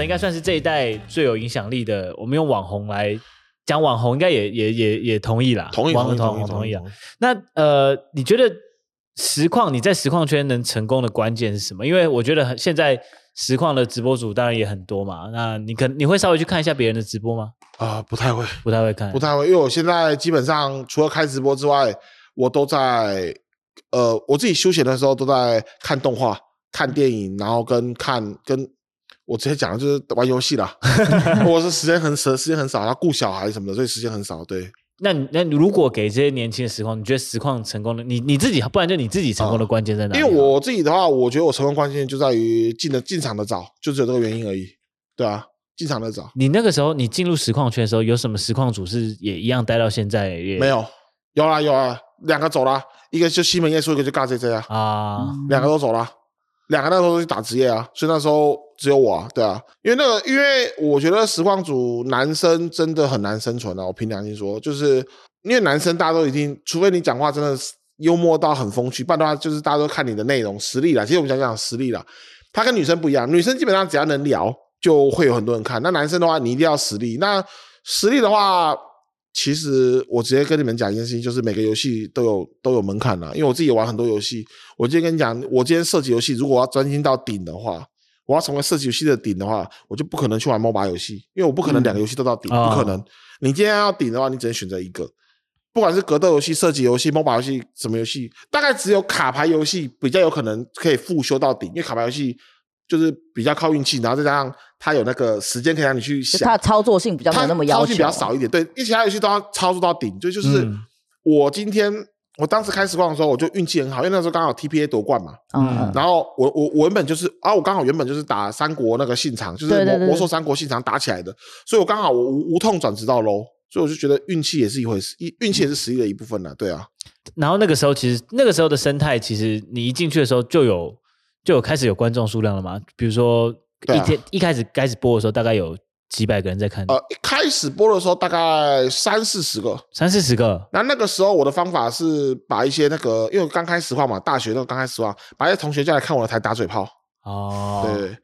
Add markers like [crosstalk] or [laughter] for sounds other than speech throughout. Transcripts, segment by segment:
应该算是这一代最有影响力的。我们用网红来讲网红，应该也也也也同意啦。同意，同意，同意，同意啊。那呃，你觉得实况你在实况圈能成功的关键是什么？因为我觉得现在实况的直播主当然也很多嘛。那你可你会稍微去看一下别人的直播吗？啊、呃，不太会，不太会看，不太会，因为我现在基本上除了开直播之外，我都在呃，我自己休闲的时候都在看动画。看电影，然后跟看跟我直接讲的就是玩游戏啦。[laughs] 我是时间很少，时间很少，要顾小孩什么的，所以时间很少。对，那那如果给这些年轻的实况，你觉得实况成功的，你你自己，不然就你自己成功的关键在哪里？因为我自己的话，我觉得我成功关键就在于进的进场的早，就只有这个原因而已。对啊，进场的早。你那个时候，你进入实况圈的时候，有什么实况组是也一样待到现在？也没有，有啊有啊，两个走了，一个就西门耶稣，一个就尬 JJ 啊，啊，两个都走了。两个那时候都去打职业啊，所以那时候只有我啊，对啊，因为那个，因为我觉得实况组男生真的很难生存啊。我凭良心说，就是因为男生大家都已经，除非你讲话真的幽默到很风趣，不然的话就是大家都看你的内容实力啦。其实我们讲讲实力啦，他跟女生不一样，女生基本上只要能聊就会有很多人看，那男生的话你一定要实力。那实力的话。其实我直接跟你们讲一件事情，就是每个游戏都有都有门槛啦。因为我自己也玩很多游戏，我今天跟你讲，我今天设计游戏，如果我要专心到顶的话，我要成为设计游戏的顶的话，我就不可能去玩 MOBA 游戏，因为我不可能两个游戏都到顶，嗯、不可能。你今天要顶的话，你只能选择一个，不管是格斗游戏、射击游戏、MOBA 游戏什么游戏，大概只有卡牌游戏比较有可能可以复修到顶，因为卡牌游戏。就是比较靠运气，然后再加上它有那个时间可以让你去想，它的操作性比较没那么要求，操作性比较少一点。对，因为其他游戏都要操作到顶。就就是我今天、嗯、我当时开实况的时候，我就运气很好，因为那时候刚好 TPA 夺冠嘛。嗯。然后我我我原本就是啊，我刚好原本就是打三国那个信长，就是魔魔兽三国信长打起来的，所以我刚好我无无痛转职到 low，所以我就觉得运气也是一回事，运气也是实力的一部分呢。对啊。然后那个时候其实那个时候的生态，其实你一进去的时候就有。就有开始有观众数量了吗？比如说一天、啊、一开始开始播的时候，大概有几百个人在看。呃，一开始播的时候大概三四十个，三四十个。那那个时候我的方法是把一些那个，因为刚开始话嘛，大学那个刚开始话，把一些同学叫来看我的台打嘴炮。哦，对，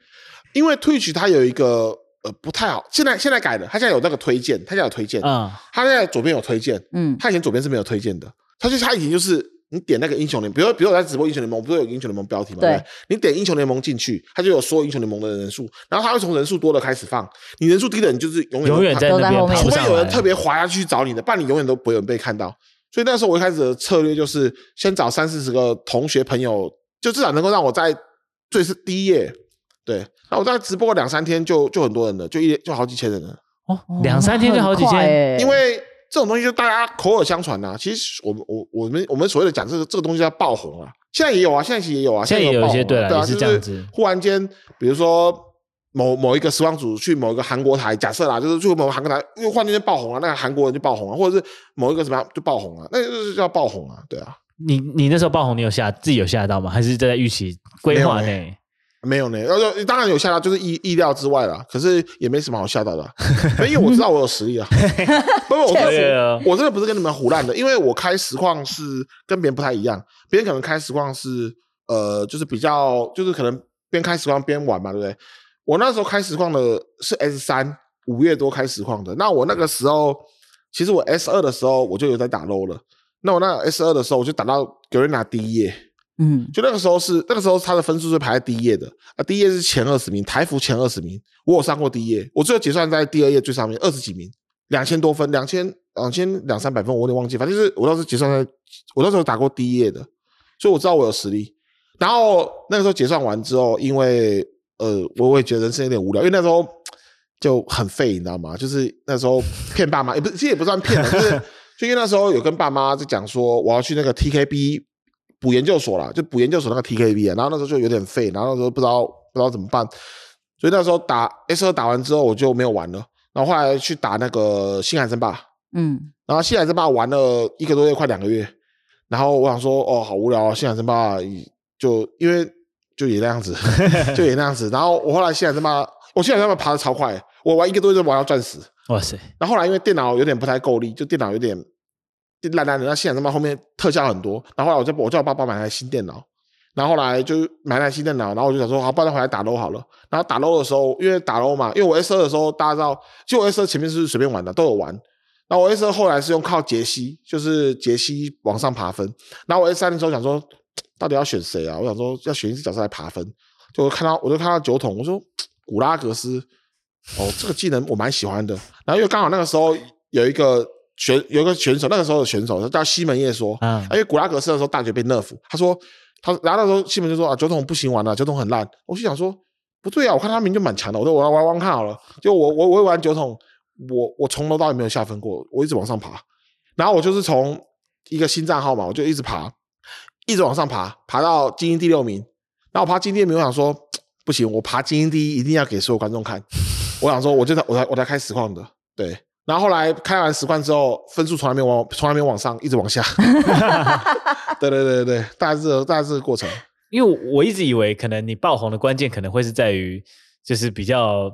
因为 Twitch 它有一个呃不太好，现在现在改了，它现在有那个推荐，它现在有推荐，嗯，它现在左边有推荐，嗯，它以前左边是没有推荐的，它就它以前就是。你点那个英雄联盟，比如比如我在直播英雄联盟，不是有英雄联盟标题吗？对，对，你点英雄联盟进去，它就有所有英雄联盟的人数，然后它会从人数多的开始放，你人数低的，你就是永远永远在那边，除非有人特别滑下去找你的，不然你永远都不会有被看到。所以那时候我一开始的策略就是先找三四十个同学朋友，就至少能够让我在最是第一页，对，那我在直播两三天就就很多人了，就一就好几千人了。哦，两三天就好几千，因为。这种东西就大家口耳相传呐、啊。其实我们我我们我们所谓的讲这个这个东西叫爆红啊。现在也有啊，现在其实也有啊，现在也有一些对啊，是这样子。忽然间，比如说某某一个时光组去某一个韩国台，假设啦，就是去某个韩国台，因为忽然间爆红啊，那个韩国人就爆红啊，或者是某一个什么就爆红啊，那就是叫爆红啊，对啊。你你那时候爆红，你有吓自己有吓到吗？还是在预期规划内？没有呢，当然有吓到，就是意意料之外了。可是也没什么好吓到的，[laughs] 因为我知道我有实力啊。[laughs] 不不，我我真的不是跟你们胡烂的，因为我开实况是跟别人不太一样。别人可能开实况是呃，就是比较就是可能边开实况边玩嘛，对不对？我那时候开实况的是 S 三，五月多开实况的。那我那个时候，其实我 S 二的时候我就有在打 low 了。那我那 S 二的时候，我就打到 Garena 第一页。嗯，就那个时候是那个时候，他的分数是排在第一页的啊，第一页是前二十名，台服前二十名。我有上过第一页，我最后结算在第二页最上面，二十几名，两千多分，两千两千两三百分，我有点忘记，反正就是我当时结算在，我那时候打过第一页的，所以我知道我有实力。然后那个时候结算完之后，因为呃，我会觉得人生有点无聊，因为那时候就很废，你知道吗？就是那时候 [laughs] 骗爸妈，也不是，其实也不算骗，就是就因为那时候有跟爸妈在讲说，我要去那个 TKB。补研究所啦，就补研究所那个 TKB 啊，然后那时候就有点废，然后那时候不知道不知道怎么办，所以那时候打 S 二打完之后我就没有玩了，然后后来去打那个星海争霸，嗯，然后星海争霸玩了一个多月，快两个月，然后我想说哦，好无聊啊，星海争霸就因为就也那样子，[laughs] 就也那样子，然后我后来星海争霸，我星海争霸爬的超快，我玩一个多月就玩到钻石，哇塞，然后后来因为电脑有点不太够力，就电脑有点。烂烂的，那现在他妈后面特效很多，然后后来我就我叫我爸爸买台新电脑，然后后来就买台新电脑，然后我就想说，好，不然回来打 LOL 好了。然后打 LOL 的时候，因为打 LOL 嘛，因为我 S 二的时候，大家知道，就我 S 二前面是随便玩的，都有玩。然后我 S 二后来是用靠杰西，就是杰西往上爬分。然后我 S 三的时候想说，到底要选谁啊？我想说要选一只角色来爬分。就看到我就看到酒桶，我说古拉格斯，哦，这个技能我蛮喜欢的。然后因为刚好那个时候有一个选有一个选手，那个时候的选手他叫西门叶说，嗯，因为古拉格斯的时候大学被 nerf，他说。他然后那时候西门就说啊，酒桶不行玩了，酒桶很烂。我就想说不对啊，我看他名就蛮强的，我说我要玩玩看好了。就我我我玩酒桶，我我从头到尾没有下分过，我一直往上爬。然后我就是从一个新账号嘛，我就一直爬，一直往上爬，爬到精英第六名。然后我爬精英第六名，我想说 [tsk] 不行，我爬精英第一一定要给所有观众看。我想说，我就在我才我才开实况的，对。然后后来开完实况之后，分数从来没往从来没往上，一直往下。[laughs] 对对对对，大概是大概是这个过程。因为我一直以为，可能你爆红的关键可能会是在于，就是比较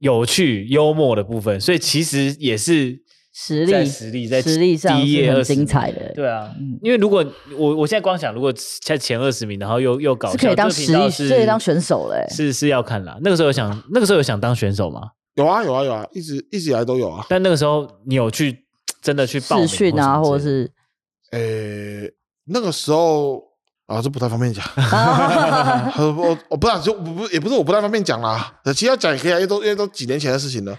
有趣、幽默的部分，所以其实也是实力、实力在实力上第一页很精彩的。对啊，嗯、因为如果我我现在光想，如果在前二十名，然后又又搞笑，是可以当实力，是可以当选手嘞。是是要看啦。那个时候有想，那个时候有想当选手吗？有啊有啊有啊，一直一直以来都有啊。但那个时候你有去真的去试训啊，或者是，诶，那个时候啊，这不太方便讲。[laughs] 我我不知道，就不也不是我不太方便讲啦。其实要讲也可以啊，因为都因为都几年前的事情了。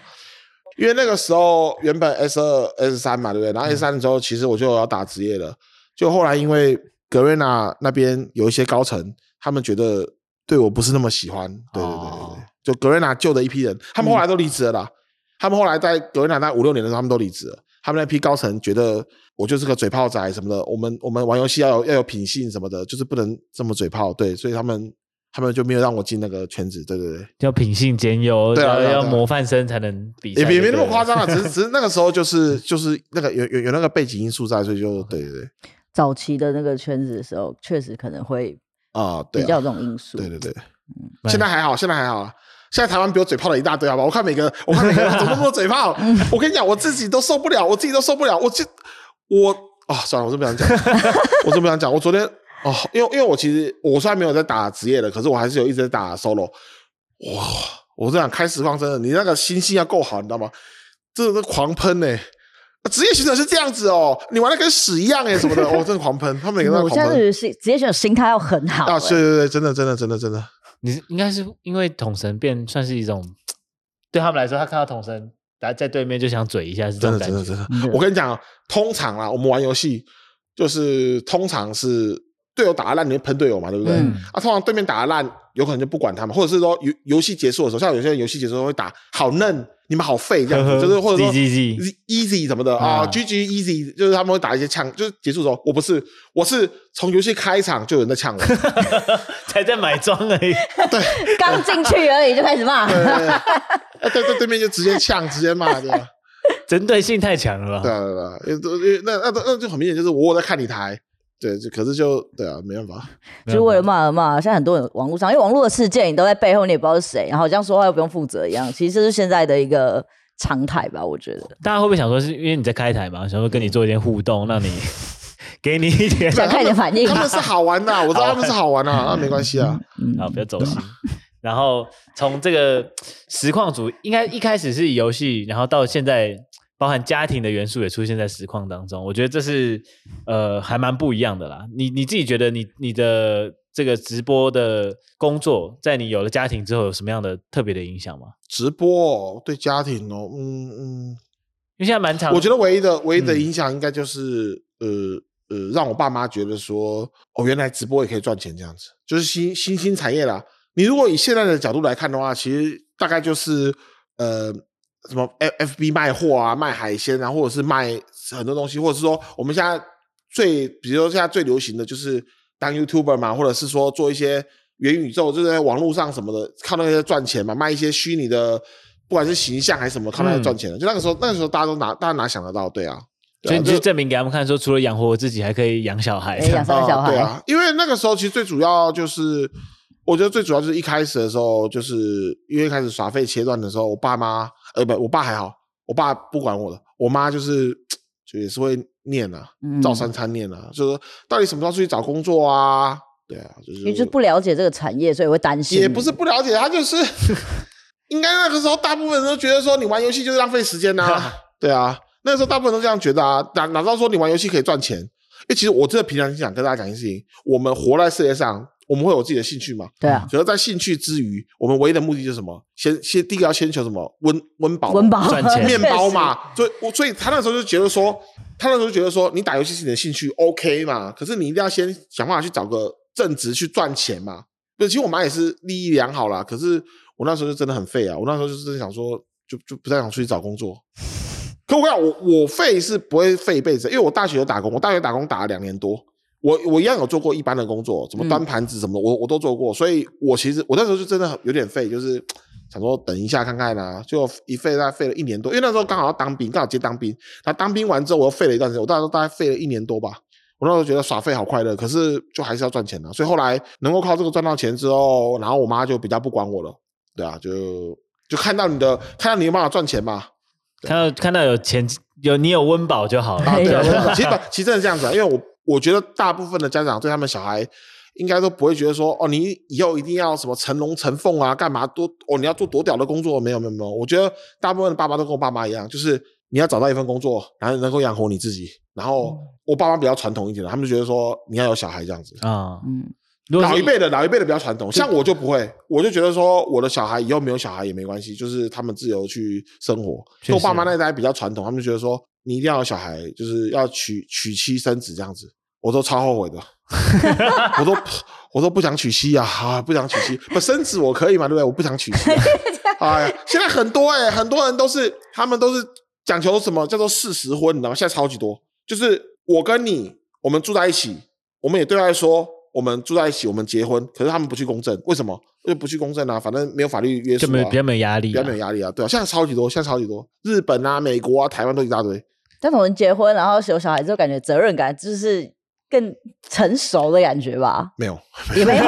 因为那个时候原本 S 二 S 三嘛，对不对？然后 S 三的时候，其实我就要打职业了。就后来因为格瑞娜那边有一些高层，他们觉得对我不是那么喜欢。对对对对对。就格瑞娜救的一批人，他们后来都离职了啦。嗯、他们后来在格瑞娜那五六年的时候，他们都离职了。他们那批高层觉得我就是个嘴炮仔什么的。我们我们玩游戏要有要有品性什么的，就是不能这么嘴炮。对，所以他们他们就没有让我进那个圈子。对对对，要品性兼优，对啊，要模范生才能比赛。也没没那么夸张啊，只是 [laughs] 只是那个时候就是就是那个有有有那个背景因素在，所以就对对对。早期的那个圈子的时候，确实可能会啊比较这种因素。对对对，嗯，现在还好，现在还好。现在台湾比我嘴炮的一大堆，好吧？我看每个，[laughs] 我看每个人怎么那么多嘴炮。我跟你讲，我自己都受不了，我自己都受不了。我就我啊，算了，我就不想讲，[laughs] 我就不想讲。我昨天哦，因为因为我其实我虽然没有在打职业的，可是我还是有一直在打 solo。哇，我这样开实况真的，你那个心性要够好，你知道吗？这是狂喷呢、欸。职业选手是这样子哦，你玩的跟屎一样哎，什么的，哦，真的狂喷，他们每个人都狂喷。我现在是职业选手心态要很好、欸。啊，对对对，真的真的真的真的。你应该是因为统神变算是一种，对他们来说，他看到统神在在对面就想嘴一下，是这种感觉。真的真的真的。我跟你讲，通常啊，我们玩游戏就是通常是队友打的烂，你会喷队友嘛，对不对？嗯、啊，通常对面打的烂，有可能就不管他们，或者是说游游戏结束的时候，像有些人游戏结束的时候会打好嫩。你们好废这样子，呵呵就是或者说 easy 什么的啊，GG easy，就是他们会打一些枪，就是结束的时候，我不是，我是从游戏开场就有人在呛我，才在买装而已，对，刚进去而已就开始骂，对对对，对面就直接呛，直接骂，对吧？针对性太强了吧？对对对，因为那那那就很明显，就是我我在看你台。对，就可是就对啊，没办法，就是为了骂而骂。现在很多人网络上，因为网络的事件，你都在背后，你也不知道是谁，然后这样说话又不用负责一样。其实这是现在的一个常态吧，我觉得。大家会不会想说，是因为你在开台嘛？想说跟你做一点互动，让你 [laughs] 给你一点想看你的反应。他们是好玩的，我知道他们是好玩的，那没关系啊。嗯好，不要走心。然后从这个实况组，应该一开始是以游戏，然后到现在。包含家庭的元素也出现在实况当中，我觉得这是呃还蛮不一样的啦。你你自己觉得你你的这个直播的工作，在你有了家庭之后，有什么样的特别的影响吗？直播对家庭哦，嗯嗯，因为现在蛮长，我觉得唯一的唯一的影响应该就是、嗯、呃呃，让我爸妈觉得说，哦，原来直播也可以赚钱这样子，就是新新兴产业啦。你如果以现在的角度来看的话，其实大概就是呃。什么 F F B 卖货啊，卖海鲜啊，或者是卖很多东西，或者是说我们现在最，比如说现在最流行的就是当 YouTuber 嘛，或者是说做一些元宇宙，就是在网络上什么的，靠那些赚钱嘛，卖一些虚拟的，不管是形象还是什么，靠那些赚钱的。嗯、就那个时候，那个时候大家都哪，大家哪想得到？对啊，所以你就证明给他们看，说除了养活我自己，还可以养小孩，养三个小孩。对啊，因为那个时候其实最主要就是，我觉得最主要就是一开始的时候，就是因为开始耍废切断的时候，我爸妈。呃不，我爸还好，我爸不管我的，我妈就是就也是会念啊，照三餐念啊，就说到底什么时候出去找工作啊？对啊，就是你就不了解这个产业，所以会担心。也不是不了解，他就是 [laughs] 应该那个时候大部分人都觉得说你玩游戏就是浪费时间呐、啊。[laughs] 对啊，那个时候大部分人都这样觉得啊。哪哪知道说你玩游戏可以赚钱？因为其实我真的平常想跟大家讲一件事情，我们活在世界上。我们会有自己的兴趣嘛？对啊。可是，在兴趣之余，我们唯一的目的就是什么？先先第一个要先求什么？温温饱，温饱赚钱，[laughs] 面包嘛。所以，我所以他那时候就觉得说，他那时候就觉得说，你打游戏是你的兴趣，OK 嘛？可是你一定要先想办法去找个正职去赚钱嘛。对，其实我妈也是利益良好啦。可是我那时候就真的很废啊！我那时候就是想说，就就不太想出去找工作。可我跟你讲，我我废是不会废一辈子，因为我大学有打工，我大学打工打了两年多。我我一样有做过一般的工作，什么端盘子什么的，我我都做过，所以我其实我那时候就真的有点废，就是想说等一下看看啦，就一废大概废了一年多，因为那时候刚好要当兵，刚好接当兵，那当兵完之后我又废了一段时间，我大概大概废了一年多吧。我那时候觉得耍废好快乐，可是就还是要赚钱啊，所以后来能够靠这个赚到钱之后，然后我妈就比较不管我了，对啊，就就看到你的看到你有办法赚钱嘛，看到看到有钱有你有温饱就好了，啊、对，其实其实真的是这样子啊，因为我。我觉得大部分的家长对他们小孩，应该都不会觉得说，哦，你以后一定要什么成龙成凤啊，干嘛多哦，你要做多屌的工作？没有没有没有，我觉得大部分的爸爸都跟我爸妈一样，就是你要找到一份工作，然后能够养活你自己。然后我爸妈比较传统一点的，他们就觉得说你要有小孩这样子啊，嗯，老一辈的老一辈的比较传统，像我就不会，我就觉得说我的小孩以后没有小孩也没关系，就是他们自由去生活。我爸妈那一代比较传统，他们就觉得说。你一定要有小孩，就是要娶娶妻生子这样子，我都超后悔的。[laughs] 我都我都不想娶妻啊，啊，不想娶妻，不生子我可以嘛，对不对？我不想娶妻。[laughs] 哎呀，现在很多哎、欸，很多人都是他们都是讲求什么叫做事实婚，你知道吗？现在超级多，就是我跟你，我们住在一起，我们也对外说我们住在一起，我们结婚，可是他们不去公证，为什么？因为不去公证啊，反正没有法律约束、啊，就没比较没有压力、啊，比较没有压力啊，对啊，现在超级多，现在超级多，日本啊、美国啊、台湾都一大堆。但同人结婚，然后有小孩之后，感觉责任感就是更成熟的感觉吧？没有，也没有，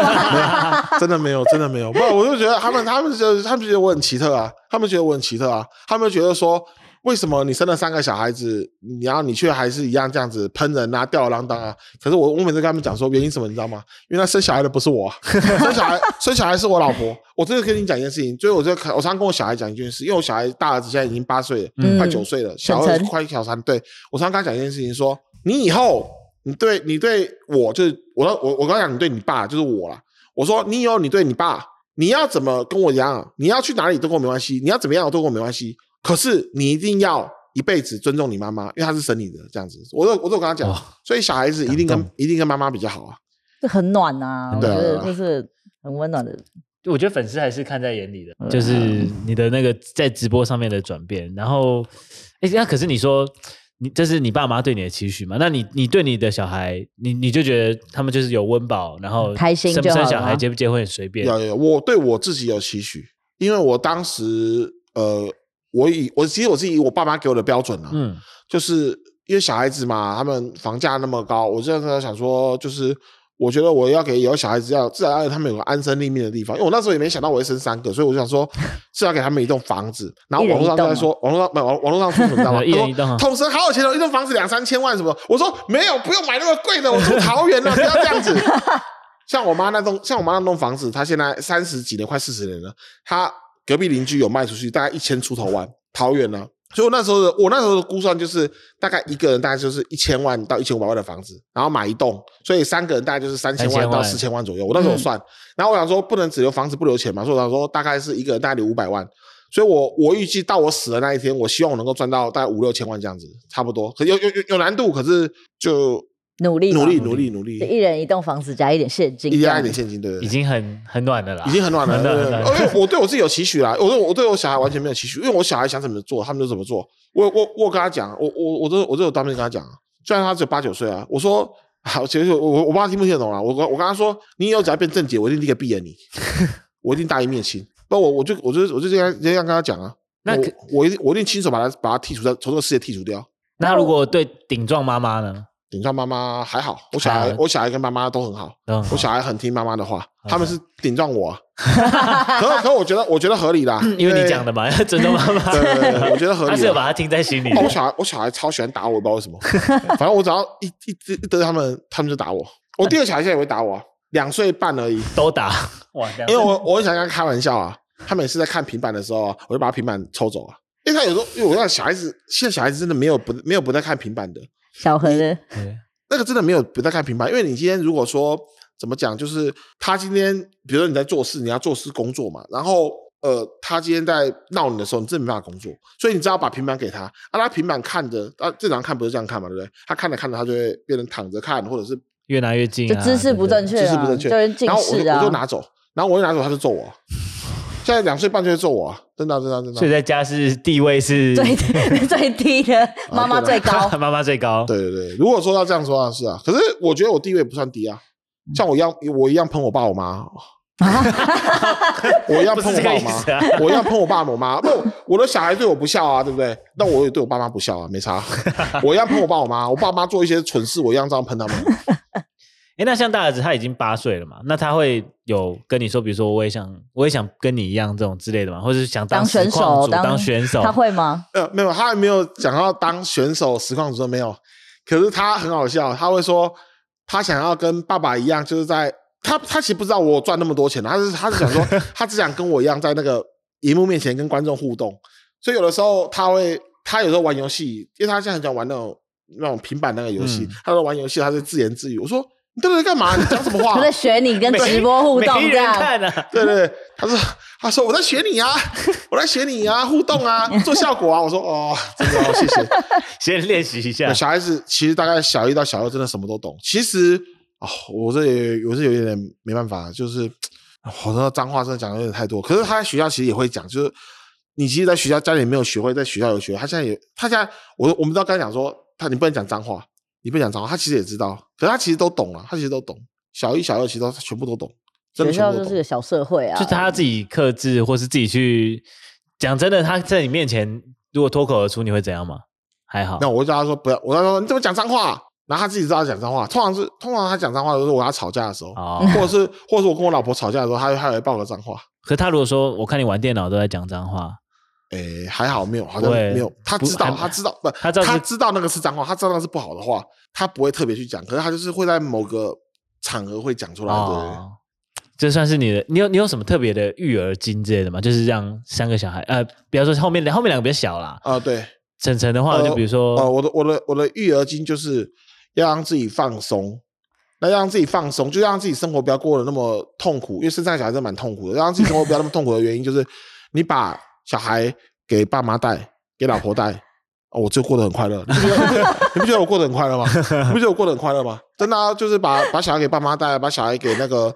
[laughs] 真的没有，真的没有。不，我就觉得他们，他们就他们觉得我很奇特啊，他们觉得我很奇特啊，他们觉得说。为什么你生了三个小孩子，然后你却还是一样这样子喷人啊、吊儿郎当啊？可是我我每次跟他们讲说原因什么，你知道吗？因为他生小孩的不是我，[laughs] 生小孩生小孩是我老婆。我真的跟你讲一件事情，所以我就我常常跟我小孩讲一件事，因为我小孩大儿子现在已经八岁了，嗯、快九岁了，小二快小三。对，我常常跟他讲一件事情说，说你以后你对你对我就是我我我刚讲你对你爸就是我啦。我说你以后你对你爸，你要怎么跟我一样？你要去哪里都跟我没关系，你要怎么样都跟我没关系。可是你一定要一辈子尊重你妈妈，因为她是生你的这样子。我都我都跟他讲，哦、所以小孩子一定跟一定跟妈妈比较好啊。这很暖啊，对，就是很温暖的。我觉得粉丝还是看在眼里的，嗯、就是你的那个在直播上面的转变。然后，哎，那可是你说你这是你爸妈对你的期许嘛？那你你对你的小孩，你你就觉得他们就是有温饱，然后开心，生不生小孩结不结婚很随便。有有，我对我自己有期许，因为我当时呃。我以我其实我是以我爸妈给我的标准啊，嗯，就是因为小孩子嘛，他们房价那么高，我现在想说，就是我觉得我要给有小孩子要至少要他们有个安身立命的地方，因为我那时候也没想到我会生三个，所以我就想说 [laughs] 至少给他们一栋房子。然后网络上都在说，网络上没网网络上说什么知道吗？[laughs] 一人一栋，统神好有钱哦，一栋房子两三千万什么？我说没有，不用买那么贵的，我住桃园了，不要这样子。[laughs] 像我妈那栋，像我妈那栋房子，她现在三十几年，快四十年了，她。隔壁邻居有卖出去，大概一千出头万，桃园呢、啊。所以我那时候的我那时候的估算就是，大概一个人大概就是一千万到一千五百万的房子，然后买一栋，所以三个人大概就是三千万到四千万左右。我那时候算，嗯、然后我想说不能只留房子不留钱嘛，所以我想说大概是一个人大概留五百万。所以我我预计到我死的那一天，我希望我能够赚到大概五六千万这样子，差不多。可有有有有难度，可是就。努力努力努力努力，一人一栋房子加一点现金，加一点现金，对，已经很很暖的了，已经很暖了。因为我对我自己有期许啦，我对我对我小孩完全没有期许，因为我小孩想怎么做，他们就怎么做。我我我跟他讲，我我我都我都有当面跟他讲，虽然他只有八九岁啊，我说好，其实我我我爸听不听得懂啊？我我跟他说，你以后只要变正解，我一定立刻毙了你，[laughs] 我一定大义灭亲。不，我我就我就我就这样这样跟他讲啊。那我我一定我一定亲手把他把他剔除掉，从这个世界剔除掉。那如果对顶撞妈妈呢？顶撞妈妈还好，我小孩我小孩跟妈妈都很好，我小孩很听妈妈的话，他们是顶撞我，[laughs] 可可我觉得我觉得合理啦，因为你讲的嘛，要 [laughs] 尊重妈妈，对我觉得合理，[laughs] 他是有把他听在心里。我小孩我小孩超喜欢打我，不知道为什么，反正我只要一一一得他们，他们就打我。我第二小孩现在也会打我，两岁半而已，都打哇！因为我我很想跟他开玩笑啊，他每次在看平板的时候，我就把平板抽走啊。因为他有时候，因为我那小孩子，现在小孩子真的没有不没有不在看平板的。小何的，[laughs] 那个真的没有不在看平板，因为你今天如果说怎么讲，就是他今天，比如说你在做事，你要做事工作嘛，然后呃，他今天在闹你的时候，你真的没办法工作，所以你只要把平板给他，啊，他平板看着，啊，正常看不是这样看嘛，对不对？他看着看着，他就会变成躺着看，或者是越来越近，就姿势不正确，姿势不正确，然后我就我就拿走，然后我就拿走，他就揍我。现在两岁半就会揍我，真的真的真的。所以在家是地位是 [laughs] 最最低的，[laughs] 妈妈最高，[laughs] 妈妈最高。对对对，如果说要这样说啊，是啊。可是我觉得我地位不算低啊，像我一样，我一样喷我爸我妈，我一样喷我爸我妈，我一样喷我爸我妈。不，我的小孩对我不孝啊，对不对？那我也对我爸妈不孝啊，没差。我一样喷我爸我妈，我爸妈做一些蠢事，我一样这样喷他们。哎，那像大儿子他已经八岁了嘛？那他会有跟你说，比如说我也想，我也想跟你一样这种之类的嘛？或者是想当选手，当选手，他会吗？呃，没有，他还没有讲要当选手，实况主都没有。可是他很好笑，他会说他想要跟爸爸一样，就是在他他其实不知道我赚那么多钱，他是他是想说 [laughs] 他只想跟我一样，在那个荧幕面前跟观众互动。所以有的时候他会，他有时候玩游戏，因为他现在很想玩那种那种平板那个游戏，嗯、他说玩游戏他是自言自语，我说。你在干嘛？你讲什么话？[laughs] 我在学你跟直播互动这样。啊、对对，他说他说我在学你啊，[laughs] 我在学你啊，互动啊，做效果啊。我说哦，真的，谢谢。[laughs] 先练习一下。小孩子其实大概小一到小二真的什么都懂。其实哦，我这也我是有一点没办法，就是 [tsk] 好多脏话真的讲的有点太多。可是他在学校其实也会讲，就是你其实在学校家里没有学会，在学校有学。他现在也，他现在我我们都刚才讲说，他你不能讲脏话。你不讲脏话，他其实也知道，可是他其实都懂了，他其实都懂。小一、小二其实都全部都懂。学校就是个小社会啊，就是他自己克制，或是自己去讲。真的，他在你面前如果脱口而出，你会怎样吗？还好。那我会叫他说不要，我跟他说你怎么讲脏话？然后他自己知道讲脏话。通常是通常他讲脏话都是我跟他吵架的时候，哦、或者是或者是我跟我老婆吵架的时候，他他会爆个脏话。可是他如果说我看你玩电脑都在讲脏话。诶，还好没有，好像没有。他知道，他知道，不，他知道那个是脏话，他知道那是不好的话，他不会特别去讲。可是他就是会在某个场合会讲出来。对，这算是你的，你有你有什么特别的育儿经之类的吗？就是让三个小孩，呃，比方说后面后面两个比较小啦。啊，对。晨晨的话，就比如说，呃，我的我的我的育儿经就是要让自己放松，那让自己放松，就让自己生活不要过得那么痛苦，因为生三个小孩真的蛮痛苦的。让自己生活不要那么痛苦的原因就是你把。小孩给爸妈带，给老婆带，[laughs] 哦，我就过得很快乐。你不觉得？[laughs] 你不觉得我过得很快乐吗？你不觉得我过得很快乐吗？真的啊，就是把把小孩给爸妈带，把小孩给那个，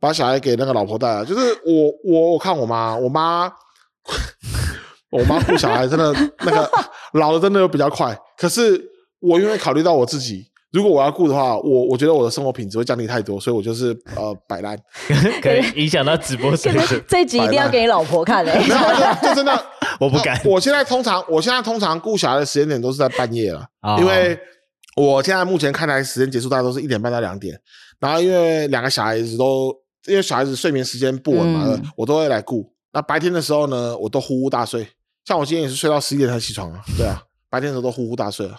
把小孩给那个老婆带啊。就是我我我看我妈，我妈，[laughs] 我妈护小孩真的那个老的真的又比较快。可是我因为考虑到我自己。如果我要顾的话，我我觉得我的生活品质会降低太多，所以我就是呃 [laughs] 摆烂，[laughs] 可以影响到直播水准。这集一定要给你老婆看嘞、欸，没有，就，就真的 [laughs] 我不敢。我现在通常我现在通常顾小孩的时间点都是在半夜了，哦、因为我现在目前看来时间结束大概都是一点半到两点，然后因为两个小孩子都因为小孩子睡眠时间不稳嘛，嗯、我都会来顾。那白天的时候呢，我都呼呼大睡，像我今天也是睡到十一点才起床啊，对啊，白天的时候都呼呼大睡了。Okay.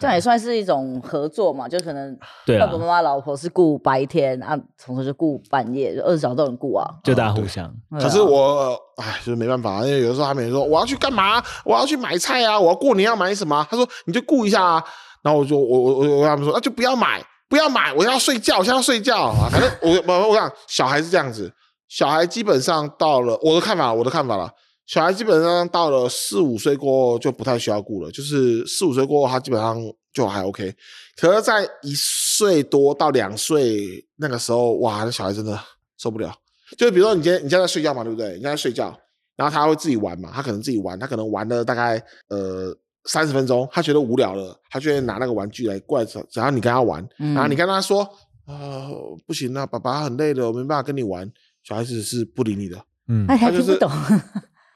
这样也算是一种合作嘛，就可能爸爸妈妈老婆是顾白天啊，从头就顾半夜，就二十小时都能顾啊，就大家互相。嗯、可是我哎，就是没办法，因为有的时候他们说我要去干嘛，我要去买菜啊，我要过年要买什么？他说你就顾一下啊，然后我就我我我我跟他们说那就不要买，不要买，我要睡觉，我现在要睡觉啊。反正我我我讲小孩是这样子，小孩基本上到了我的看法，我的看法了。小孩基本上到了四五岁过后就不太需要顾了，就是四五岁过后他基本上就还 OK。可是，在一岁多到两岁那个时候，哇，那小孩真的受不了。就比如说，你今天你现在在睡觉嘛，对不对？你现在在睡觉，然后他会自己玩嘛，他可能自己玩，他可能玩了大概呃三十分钟，他觉得无聊了，他就会拿那个玩具来过来找，然后你跟他玩，嗯、然后你跟他说啊、呃，不行啊，爸爸很累了，我没办法跟你玩。小孩子是不理你的，嗯，他就是不懂。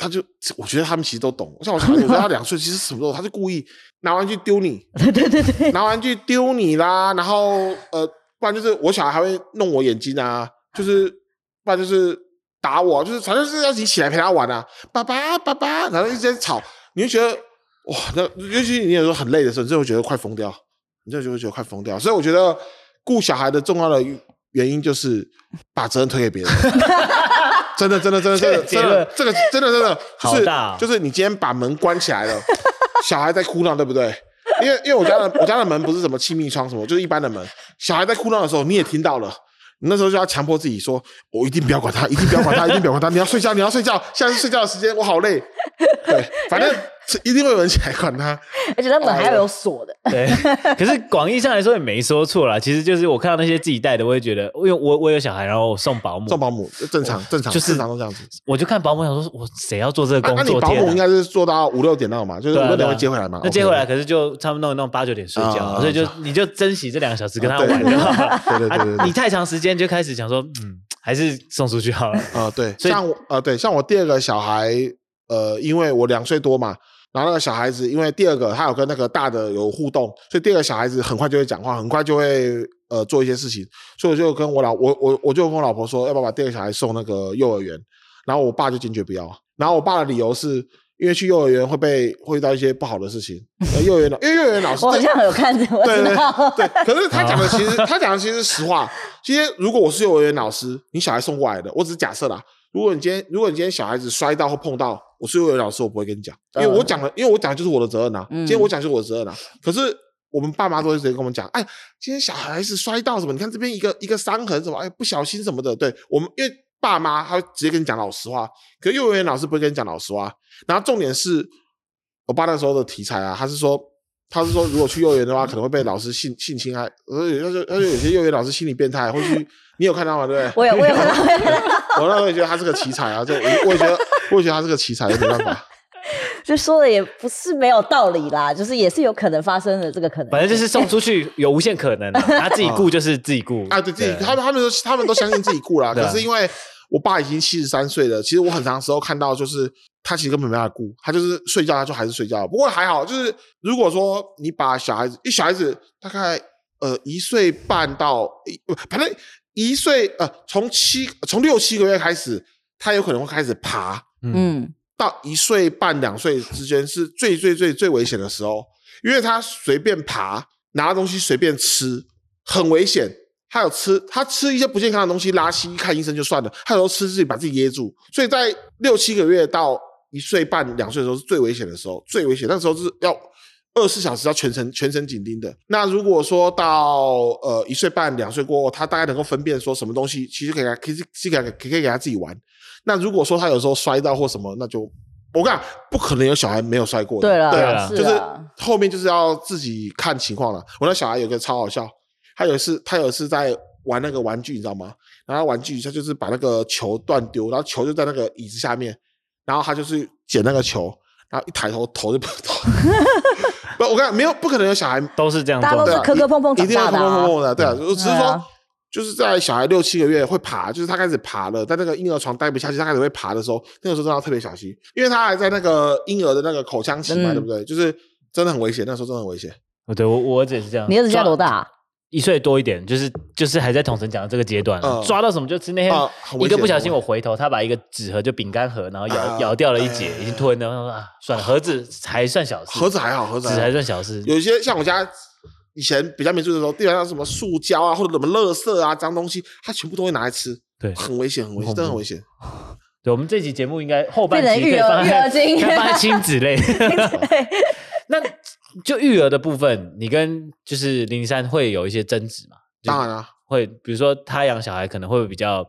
他就，我觉得他们其实都懂。像我小孩，我觉得他两岁，其实什么都，他就故意拿玩具丢你，[laughs] 对对对对，拿玩具丢你啦。然后呃，不然就是我小孩还会弄我眼睛啊，就是不然就是打我，就是反正是要你起来陪他玩啊。爸爸爸爸，然后一直在吵，你就觉得哇，那尤其你有时候很累的时候，你就会觉得快疯掉，你就会觉得快疯掉。所以我觉得顾小孩的重要的原因就是把责任推给别人。[laughs] 真的，真的，真的，真的，真的，这个真的，真的，就是就是你今天把门关起来了，[laughs] 小孩在哭闹，对不对？因为因为我家的 [laughs] 我家的门不是什么气密窗什么，就是一般的门。小孩在哭闹的时候，你也听到了，你那时候就要强迫自己说：“我一定不要管他，一定不要管他，一定不要管他。你要睡觉，你要睡觉，现在是睡觉的时间，我好累。”对，反正。一定会有人起来管他，[laughs] 而且他门还要有锁的。对，[laughs] 可是广义上来说也没说错啦。其实就是我看到那些自己带的，我也觉得，因为我我有小孩，然后我送保姆，送保姆正常正常，就是正常都这样子。我就看保姆想说，我谁要做这个工作？那你保姆应该是做到五六点那种嘛，就是五六点会接回来嘛。那接回来可是就差不多弄一弄八九点睡觉，所以就你就珍惜这两个小时跟他玩。对 [laughs] 对对，你太长时间就开始想说，嗯，还是送出去好了。啊，对，像我呃对，像我第二个小孩，呃，因为我两岁多嘛。然后那个小孩子，因为第二个他有跟那个大的有互动，所以第二个小孩子很快就会讲话，很快就会呃做一些事情。所以我就跟我老我我我就跟我老婆说，要不要把第二个小孩送那个幼儿园？然后我爸就坚决不要。然后我爸的理由是因为去幼儿园会被会遇到一些不好的事情。幼儿园老因为幼儿园老师我好像有看对对对。可是他讲的其实 [laughs] 他讲的其实是实话。今天如果我是幼儿园老师，你小孩送过来的，我只是假设啦。如果你今天如果你今天小孩子摔到或碰到。我是幼儿园老师，我不会跟你讲，因为我讲了，因为我讲的就是我的责任呐、啊。今天我讲就是我的责任呐、啊。可是我们爸妈都会直接跟我们讲，哎，今天小孩子摔到什么？你看这边一个一个伤痕什么？哎，不小心什么的。对我们，因为爸妈他会直接跟你讲老实话，可是幼儿园老师不会跟你讲老实话。然后重点是我爸那时候的题材啊，他是说，他是说如果去幼儿园的话，可能会被老师性性侵害。而且他说，他说有些幼儿园老师心理变态，或许你有看到吗？对不对？[laughs] 我有，我有看到。[laughs] 我那时候也觉得他是个奇才啊，就我我也觉得。我也觉得他是个奇才，没办法。[laughs] 就说的也不是没有道理啦，就是也是有可能发生的这个可能。反正就是送出去有无限可能，他自己顾就是自己顾啊，对自己，他们他们都他们都相信自己顾啦。可是因为我爸已经七十三岁了，其实我很长时候看到就是他其实根本没办法顾，他就是睡觉他就还是睡觉。不过还好，就是如果说你把小孩子，一小孩子大概呃一岁半到一，反正一岁呃从七从六七个月开始，他有可能会开始爬。嗯，到一岁半两岁之间是最最最最危险的时候，因为他随便爬，拿东西随便吃，很危险。他有吃，他吃一些不健康的东西，拉稀，看医生就算了。他有时候吃自己把自己噎住，所以在六七个月到一岁半两岁的时候是最危险的时候，最危险。那时候是要二十四小时要全程全程紧盯的。那如果说到呃一岁半两岁过后，他大概能够分辨说什么东西，其实给他可以可以给可以给他自己玩。那如果说他有时候摔到或什么，那就我讲，不可能有小孩没有摔过的。对了，对啊，就是后面就是要自己看情况了。我那小孩有个超好笑，他有一次他有一次在玩那个玩具，你知道吗？然后玩具他就是把那个球断丢，然后球就在那个椅子下面，然后他就是捡那个球，然后一抬头头就不 [laughs] 头。不，我跟你讲，没有不可能有小孩都是这样，大家都是磕磕碰碰长大的，磕磕碰碰的，对啊，只是说。就是在小孩六七个月会爬，就是他开始爬了，在那个婴儿床待不下去，他开始会爬的时候，那个时候真的要特别小心，因为他还在那个婴儿的那个口腔期嘛，嗯、对不对？就是真的很危险，那时候真的很危险。哦对，我我儿子也是这样。你儿子现在多大？一岁多一点，就是就是还在统神讲的这个阶段，嗯、抓到什么就吃。那天一个不小心，我回头，他把一个纸盒就饼干盒，然后咬、啊、咬掉了一截，已经吞了。我说啊，算了，盒子还算小事，盒子还好，盒子还，还算小事。有一些像我家。以前比较没注意的时候，地板上什么塑胶啊，或者什么垃圾啊、脏东西，他全部都会拿来吃，对，很危险，很危险，真的很危险。对，我们这期节目应该后半期可以放在 [laughs] 放在亲子类。[laughs] [laughs] 那就育儿的部分，你跟就是林珊会有一些争执嘛？当然了。会，比如说他养小孩可能会比较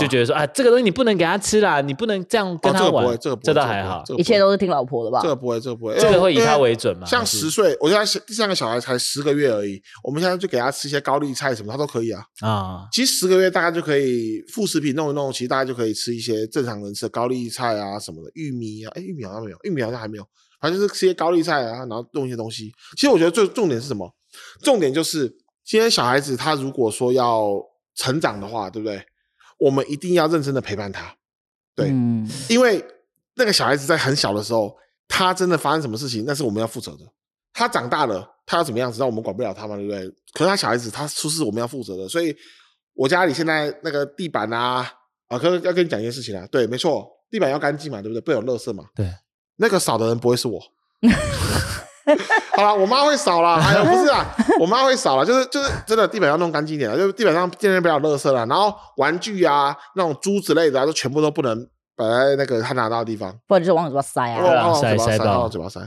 就觉得说啊，这个东西你不能给他吃啦，你不能这样跟他玩。这个不会，这个这倒还好，一切都是听老婆的吧？这个不会，这个不会，这个会以他为准嘛？像十岁，我现在第三个小孩才十个月而已，我们现在就给他吃一些高丽菜什么，他都可以啊。啊，其实十个月大概就可以副食品弄一弄，其实大家就可以吃一些正常人吃的高丽菜啊什么的，玉米啊，哎，玉米好像没有，玉米好像还没有，反正就是吃些高丽菜啊，然后弄一些东西。其实我觉得最重点是什么？重点就是今天小孩子他如果说要。成长的话，对不对？我们一定要认真的陪伴他，对，嗯、因为那个小孩子在很小的时候，他真的发生什么事情，那是我们要负责的。他长大了，他要怎么样子，那我们管不了他嘛，对不对？可是他小孩子，他出事我们要负责的。所以，我家里现在那个地板啊，啊，可要跟你讲一件事情啊，对，没错，地板要干净嘛，对不对？不有垃圾嘛，对，那个扫的人不会是我。[laughs] 好了，我妈会扫啦。哎呀，不是啊，我妈会扫啦，就是就是真的地板要弄干净一点，就是地板上尽量不要垃圾啦。然后玩具啊，那种珠之类的啊，都全部都不能摆在那个他拿到的地方，不然就往嘴巴塞啊，往嘴巴塞，往嘴巴塞，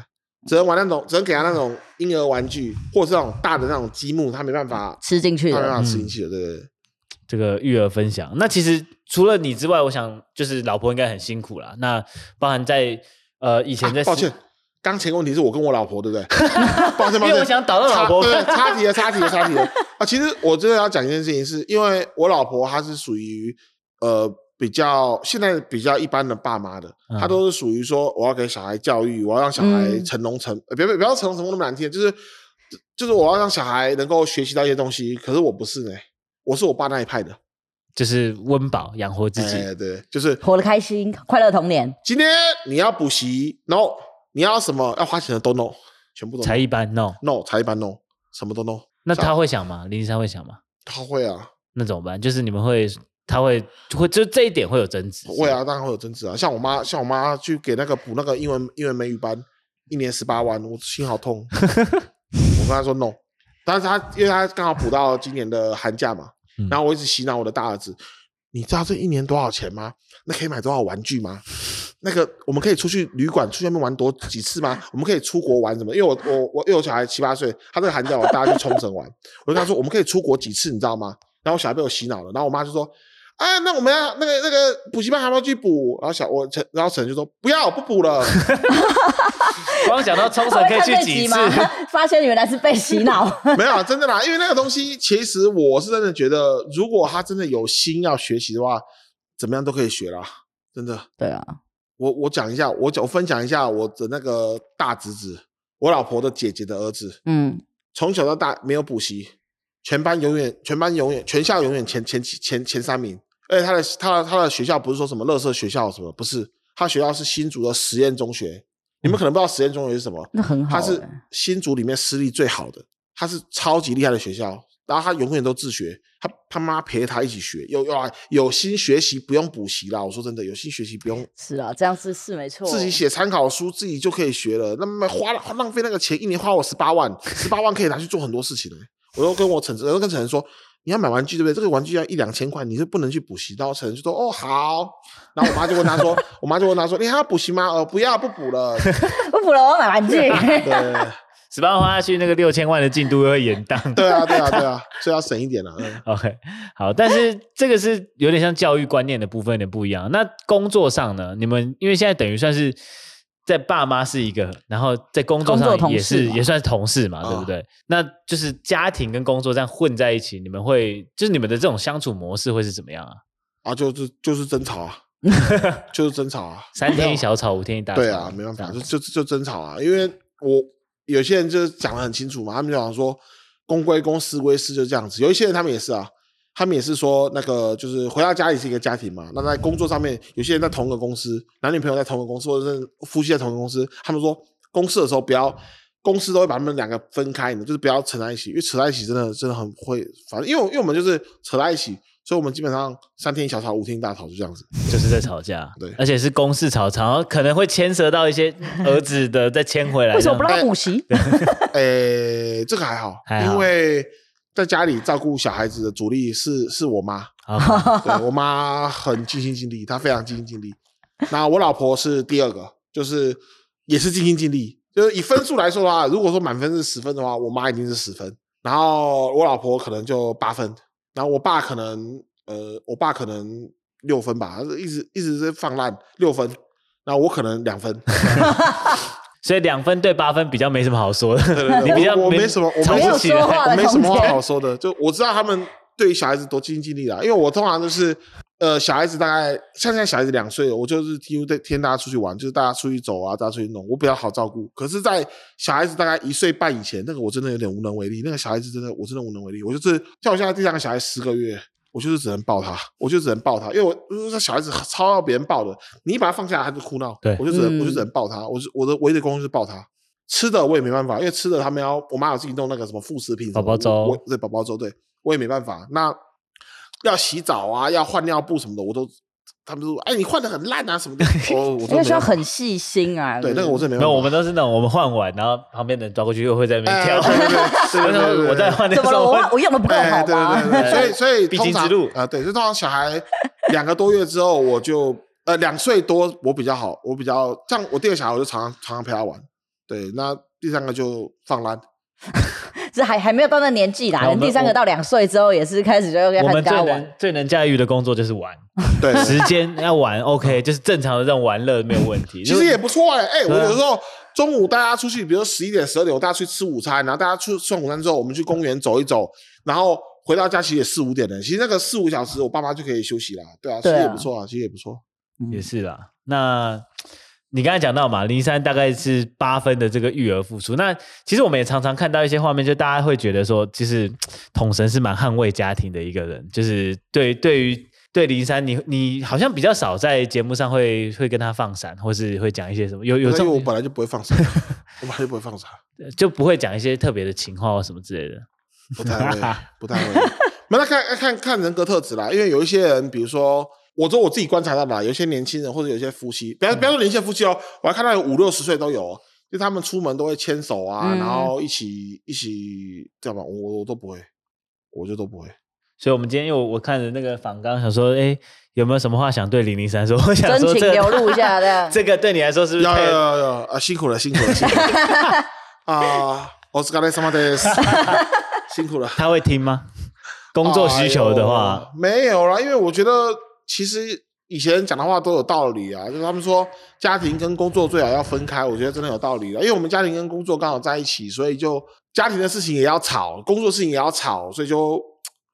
只能玩那种，只能给他那种婴儿玩具，或者是那种大的那种积木，他没办法吃进去，他没办法吃进去的，对对对。这个育儿分享，那其实除了你之外，我想就是老婆应该很辛苦啦。那包含在呃以前在、啊，抱歉，刚前个问题是我跟我老婆对不对？[laughs] [laughs] 抱歉，抱歉，因为我想导到老婆，对，插题了，插题了，插题了啊！其实我真的要讲一件事情是，是因为我老婆她是属于呃比较现在比较一般的爸妈的，她都是属于说我要给小孩教育，我要让小孩成龙成，别别不要成龙成凤那么难听，就是就是我要让小孩能够学习到一些东西，可是我不是呢。我是我爸那一派的，就是温饱养活自己，欸、对，就是活得开心，快乐童年。今天你要补习，no；你要什么要花钱的都 no，全部都 no。才一班 no，no 才一班 no，什么都 no。那他会想吗？林珊会想吗？他会啊。那怎么办？就是你们会，他会会就这一点会有争执。会啊，当然会有争执啊。像我妈，像我妈去给那个补那个英文英文美语班，一年十八万，我心好痛。[laughs] 我跟他说 no。但是他因为他刚好补到今年的寒假嘛，嗯、然后我一直洗脑我的大儿子，你知道这一年多少钱吗？那可以买多少玩具吗？那个我们可以出去旅馆出去外面玩多几次吗？我们可以出国玩什么？因为我我我因为我小孩七八岁，他这个寒假我带他去冲绳玩，我就跟他说我们可以出国几次，你知道吗？然后我小孩被我洗脑了，然后我妈就说。啊，那我们要那个那个补习班还要去补，然后小我陈，然后陈就说不要不补了。[laughs] 我刚讲到冲绳可以去几次，[laughs] 发现原来是被洗脑。[laughs] 没有，真的啦，因为那个东西，其实我是真的觉得，如果他真的有心要学习的话，怎么样都可以学啦，真的。对啊，我我讲一下，我讲我分享一下我的那个大侄子，我老婆的姐姐的儿子，嗯，从小到大没有补习，全班永远全班永远全校永远前前前前，三名。而且他的他的他的学校不是说什么乐色学校什么，不是，他学校是新竹的实验中学。你们可能不知道实验中学是什么，那很好。他是新竹里面私立最好的，他是超级厉害的学校。然后他永远都自学，他他妈陪他一起学，有有啊有心学习不用补习啦。我说真的，有心学习不用。[laughs] 是啊，这样是是没错。自己写参考书，自己就可以学了。那么花了浪费那个钱，一年花我十八万，十八万可以拿去做很多事情的。我都跟我陈，我都跟陈说。你要买玩具对不对？这个玩具要一两千块，你是不能去补习。然后陈就说：“哦，好。”然后我妈就问他说：“我妈就问他说，你还要补习吗？”呃，不要，不补了，[laughs] 不补了，我要买玩具。[laughs] 对，十八万花下去，那个六千万的进度又会延宕。对啊，对啊，对啊，所以要省一点了。嗯、[laughs] OK，好，但是这个是有点像教育观念的部分有点不一样。那工作上呢？你们因为现在等于算是。在爸妈是一个，然后在工作上也是也算是同事嘛，对不对？那就是家庭跟工作这样混在一起，你们会就是你们的这种相处模式会是怎么样啊？啊，就是就是争吵啊，[laughs] 就是争吵啊，三天一小吵，五天一大吵。对啊，没办法，就就就争吵啊。因为我有些人就是讲的很清楚嘛，他们就讲说公归公，私归私，就这样子。有一些人他们也是啊。他们也是说，那个就是回到家里是一个家庭嘛。那在工作上面，有些人在同一个公司，男女朋友在同一个公司，或者是夫妻在同一个公司。他们说，公司的时候不要，公司都会把他们两个分开的，就是不要扯在一起，因为扯在一起真的真的很会，反正因为因为我们就是扯在一起，所以我们基本上三天一小吵，五天一大吵，就这样子，就是在吵架。对，而且是公事吵吵，可能会牵涉到一些儿子的再牵回来。为什么不让补习？[laughs] 诶，这个还好，还好因为。在家里照顾小孩子的主力是是我妈.对，我妈很尽心尽力，她非常尽心尽力。那我老婆是第二个，就是也是尽心尽力。就是以分数来说的话，如果说满分是十分的话，我妈一定是十分，然后我老婆可能就八分，然后我爸可能呃，我爸可能六分吧，一直一直是放烂六分，然后我可能两分。[laughs] 所以两分对八分比较没什么好说的，对对对，[laughs] 你比较我，没什么，我没说起来，我没什么话好说的。就我知道他们对于小孩子多尽心尽力啦，因为我通常都是，呃，小孩子大概像现在小孩子两岁了，我就是几乎在天大家出去玩，就是大家出去走啊，大家出去弄，我比较好照顾。可是，在小孩子大概一岁半以前，那个我真的有点无能为力。那个小孩子真的，我真的无能为力。我就是像我现在第三个小孩十个月。我就是只能抱他，我就只能抱他，因为我那小孩子超要别人抱的，你一把他放下来，他就哭闹。对，我就只能，我就只能抱他。我是我的唯一的功能就是抱他。吃的我也没办法，因为吃的他们要，我妈有自己弄那个什么副食品，宝宝粥，对，宝宝粥，对，我也没办法。那要洗澡啊，要换尿布什么的，我都他们说：“哎，你换的很烂啊，什么的。” [laughs] 哦，我说需要很细心啊。对，那个我是没有。没有，我们都是那种，我们换完，然后旁边的人抓过去又会在那边跳。对对对对，我在换的时候，我我用的不够好吗？对对对，所以所以通常啊，对，就通常小孩两个多月之后，我就呃两岁多，我比较好，我比较像我第二个小孩，我就常常常常陪他玩。对，那第三个就放烂。这还还没有到那年纪啦，第三个到两岁之后也是开始就要跟他玩。我们最能最能驾驭的工作就是玩，[laughs] 对，时间要玩，OK，就是正常的这种玩乐没有问题。其实也不错哎，哎，我有时候中午大家出去，比如说十一点、十二点，我大家去吃午餐，然后大家去吃完午餐之后，我们去公园走一走，然后回到家其实也四五点了。其实那个四五小时，我爸妈就可以休息了。对啊，其实也不错啊，其实也不错，也是啦。那。你刚才讲到嘛，林珊大概是八分的这个育儿付出。那其实我们也常常看到一些画面，就大家会觉得说，其实统神是蛮捍卫家庭的一个人。就是对对于对林珊，你你好像比较少在节目上会会跟他放闪，或是会讲一些什么？有有这种？我本来就不会放闪，[laughs] 我本来就不会放闪，[laughs] 就不会讲一些特别的情话或什么之类的。不太会，不太会。[laughs] 那看看看看人格特质啦，因为有一些人，比如说。我说我自己观察到的，有些年轻人或者有些夫妻，不要不要说年轻的夫妻哦，我还看到有五六十岁都有，就他们出门都会牵手啊，嗯、然后一起一起这样吧，我我都不会，我就都不会。所以，我们今天因为我看着那个访纲，想说，哎，有没有什么话想对零零三说？我想说、这个，真情流露一下的。[laughs] 这个对你来说是不是？要要要要啊！辛苦了，辛苦了，辛苦了啊！我是刚才什么的？辛苦了。他会听吗？工作需求的话，哎、没有啦，因为我觉得。其实以前讲的话都有道理啊，就是他们说家庭跟工作最好要分开，我觉得真的有道理了。因为我们家庭跟工作刚好在一起，所以就家庭的事情也要吵，工作事情也要吵，所以就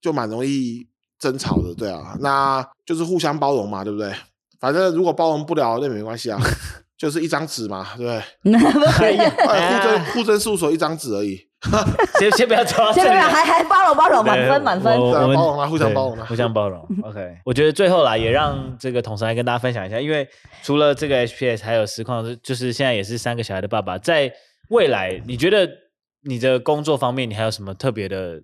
就蛮容易争吵的，对啊，那就是互相包容嘛，对不对？反正如果包容不了，那也没关系啊，[laughs] 就是一张纸嘛，对不对？户政户政事务所一张纸而已。[laughs] 先 [laughs] 先不要抓，先不要，还 [laughs] 还包容包容，满分满分，包容啊，互相包容啊，互相包容。OK，我觉得最后啦，也让这个统神来跟大家分享一下，因为除了这个 HPS，还有实况，就是现在也是三个小孩的爸爸，在未来，你觉得你的工作方面，你还有什么特别的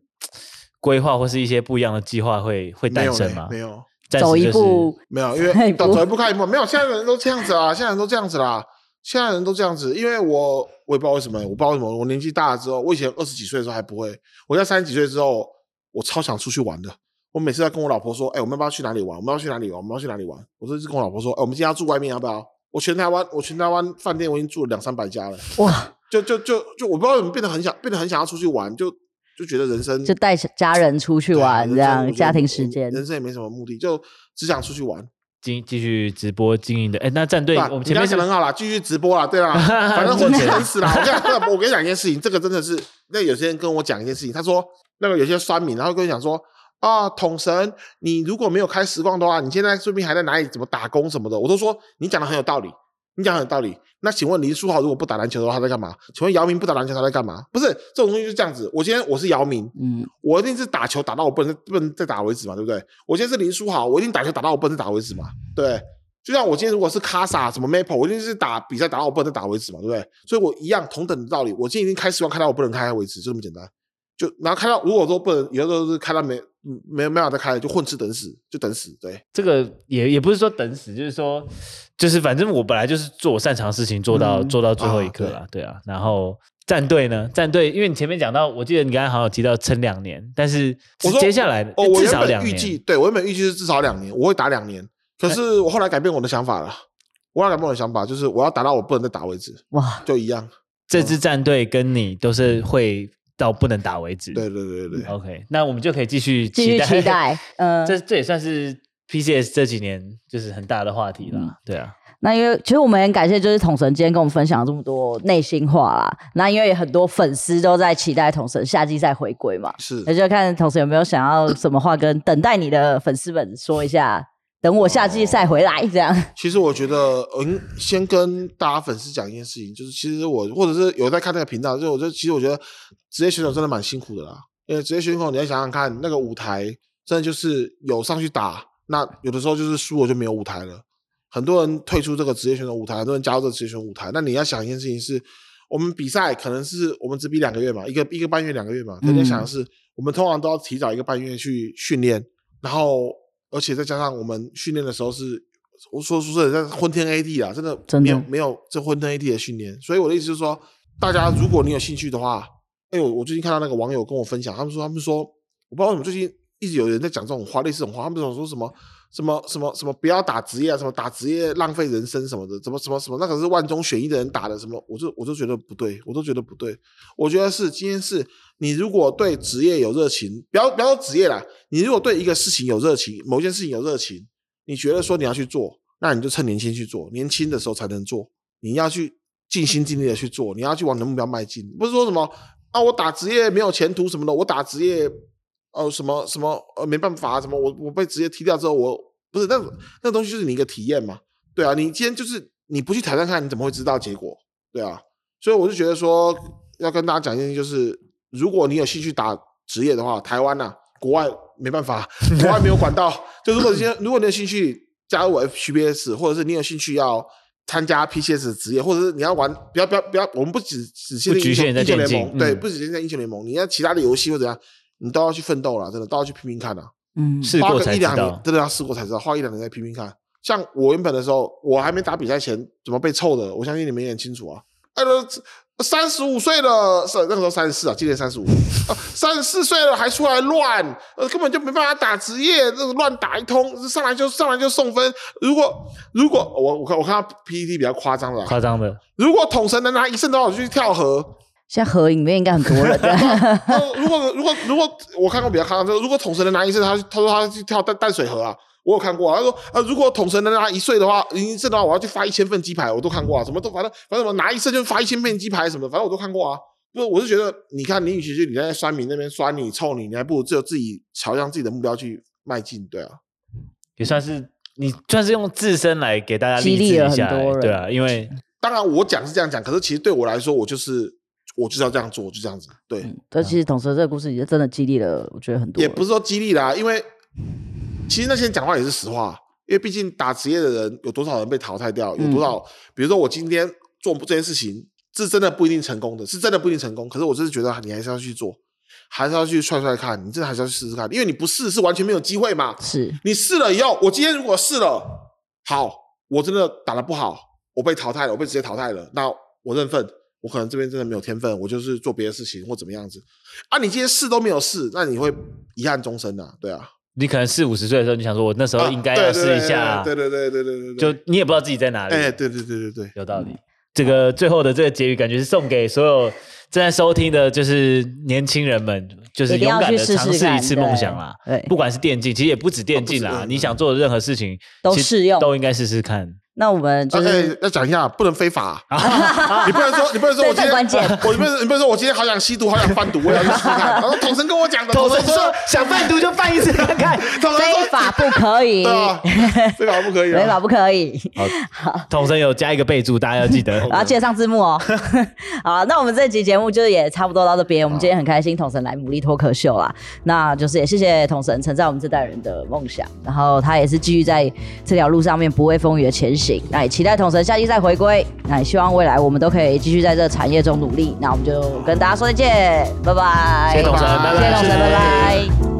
规划，或是一些不一样的计划会会诞生吗？没有，走一步没有，因为走一步看一步，没有，现在的人都这样子啦，现在人都这样子啦。现在人都这样子，因为我我也不知道为什么，我不知道为什么，我年纪大了之后，我以前二十几岁的时候还不会，我在三十几岁之后，我超想出去玩的。我每次在跟我老婆说，哎、欸，我们要不要去哪里玩？我们要去哪里玩？我们要去哪里玩？我说一直跟我老婆说，哎、欸，我们今天要住外面，要不要？我全台湾，我全台湾饭店我已经住了两三百家了。哇！[laughs] 就就就就我不知道怎么变得很想，变得很想要出去玩，就就觉得人生就带家人出去玩，这样家庭时间，人生也没什么目的，就只想出去玩。继继续直播经营的，哎，那战队我们前面讲的很好啦，继续直播啦，对 [laughs] 啦，反正混吃等死啦。我跟你讲一件事情，这个真的是，那有些人跟我讲一件事情，他说那个有些酸民，然后跟我讲说啊，统神，你如果没有开实况的话，你现在说不定还在哪里怎么打工什么的，我都说你讲的很有道理。你讲很有道理，那请问林书豪如果不打篮球的话，他在干嘛？请问姚明不打篮球他在干嘛？不是这种东西就是这样子。我今天我是姚明，嗯，我一定是打球打到我不能不能再打为止嘛，对不对？我今天是林书豪，我一定打球打到我不能再打为止嘛，对。就像我今天如果是卡萨什么 Maple，我一定是打比赛打到我不能再打为止嘛，对不对？所以我一样同等的道理，我今天已经开十万开到我不能开为止，就这么简单。就然后开到如果说不能，有的时候是开到没没没办法再开了，就混吃等死，就等死。对，这个也也不是说等死，就是说。就是反正我本来就是做我擅长的事情，做到、嗯、做到最后一刻了，啊对，啊。然后战队呢？战队，因为你前面讲到，我记得你刚才好像有提到撑两年，但是接下来哦，至少两年。我原本预计，对我原本预计是至少两年，我会打两年。可是我后来改变我的想法了，我后来改变我的想法，就是我要打到我不能再打为止。哇，就一样。这支战队跟你都是会到不能打为止。对对对对对。OK，那我们就可以继续继续期待。[laughs] 嗯，这这也算是。PCS 这几年就是很大的话题了，嗯、对啊。那因为其实我们很感谢，就是统神今天跟我们分享了这么多内心话啦。那因为很多粉丝都在期待统神夏季赛回归嘛，是。那就看统神有没有想要什么话跟等待你的粉丝们说一下，等我下季赛回来这样。其实我觉得，嗯，先跟大家粉丝讲一件事情，就是其实我或者是有在看那个频道，就我觉得其实我觉得职业选手真的蛮辛苦的啦。因为职业选手你要想想看，那个舞台真的就是有上去打。那有的时候就是输了就没有舞台了，很多人退出这个职业选手舞台，很多人加入这个职业选手舞台。那你要想一件事情是，我们比赛可能是我们只比两个月嘛，一个一个半月两个月嘛。大家想的是，我们通常都要提早一个半月去训练，然后而且再加上我们训练的时候是我说说实在，昏天黑地啊，真的没有没有这昏天黑地的训练。所以我的意思就是说，大家如果你有兴趣的话，哎呦，我最近看到那个网友跟我分享，他们说他们说，我不知道为什么最近一直有人在讲这种话，类似这种话，他们总说什么什么什么什么不要打职业啊，什么打职业浪费人生什么的，怎么什么什么那个是万中选一的人打的什么，我就我就觉得不对，我都觉得不对。我觉得是今天是你如果对职业有热情，不要不要说职业啦，你如果对一个事情有热情，某件事情有热情。你觉得说你要去做，那你就趁年轻去做，年轻的时候才能做。你要去尽心尽力的去做，你要去往你的目标迈进。不是说什么啊，我打职业没有前途什么的，我打职业，呃，什么什么呃，没办法，什么我我被直接踢掉之后，我不是那那东西就是你一个体验嘛，对啊，你今天就是你不去挑战看，你怎么会知道结果？对啊，所以我就觉得说要跟大家讲一件事，就是如果你有兴趣打职业的话，台湾呐、啊，国外。没办法，国外没有管道。就如果今天，如果你有兴趣加入 FPS，或者是你有兴趣要参加 PCS 职业，或者是你要玩，不要不要不要，我们不只只限英雄英雄联盟，对，不只限在英雄联盟，你要其他的游戏或者怎样，你都要去奋斗了，真的都要去拼拼看啊。嗯，花个一两年，真的要试过才知道，花一两年再拼拼看。像我原本的时候，我还没打比赛前怎么被臭的，我相信你们也很清楚啊。哎，三十五岁了，是那个时候三十四啊，今年三十五，[laughs] 三十四岁了还出来乱，呃，根本就没办法打职业，这个乱打一通，上来就上来就送分。如果如果我我看我看到 PPT 比较夸张的，夸张的，如果统神能拿一胜多少，我就去跳河。现在河里面应该很多人。[laughs] 如果如果如果我看过比较夸张，就如果统神能拿一次，他他说他去跳淡淡水河啊。我有看过啊，他说啊，如果统神能拿一岁的话，一岁的话，我要去发一千份鸡排，我都看过啊，什么都反正反正我拿一次就发一千份鸡排什么，反正我都看过啊。就我是觉得，你看林雨其去你在酸民那边酸你臭你，你还不如只有自己朝向自己的目标去迈进，对啊，也算是你算是用自身来给大家激励了很多人，对啊，因为当然我讲是这样讲，可是其实对我来说，我就是我就是要这样做，就这样子，对。嗯、但其实统神这个故事也真的激励了，我觉得很多，也不是说激励啦，因为其实那些人讲话也是实话。因为毕竟打职业的人有多少人被淘汰掉？有多少？嗯、比如说我今天做这件事情，是真的不一定成功的，是真的不一定成功。可是我就是觉得你还是要去做，还是要去踹踹看，你真的还是要去试试看，因为你不试是完全没有机会嘛。是你试了以后，我今天如果试了，好，我真的打的不好，我被淘汰了，我被直接淘汰了，那我认份，我可能这边真的没有天分，我就是做别的事情或怎么样子。啊，你今天试都没有试，那你会遗憾终生的、啊，对啊。你可能四五十岁的时候，你想说，我那时候应该要试一下，对对对对对对，就你也不知道自己在哪里，哎，对对对对对，有道理。这个最后的这个结语，感觉是送给所有正在收听的，就是年轻人们，就是勇敢的尝试一次梦想啦。对，不管是电竞，其实也不止电竞啦，你想做的任何事情都适用，都应该试试看。那我们就是要讲一下，不能非法。[laughs] 你不能说，你不能说，我今天 [laughs] 我你不能你不能说，我今天好想吸毒，好想贩毒，我要去试试看。然后统神跟我讲的，[laughs] 统神说想贩毒就贩一次看看。非法不可以，非法不可以，非法不可以。好，统神有加一个备注，大家要记得，然后记得上字幕哦。好，那我们这集节目就是也差不多到这边。我们今天很开心，统神来牡蛎脱壳秀啦。那就是也谢谢统神承载我们这代人的梦想，然后他也是继续在这条路上面不畏风雨的前行。那也期待统神下期再回归。那也希望未来我们都可以继续在这产业中努力。那我们就跟大家说再见，拜拜。谢谢统神，拜拜。谢谢统神，拜拜。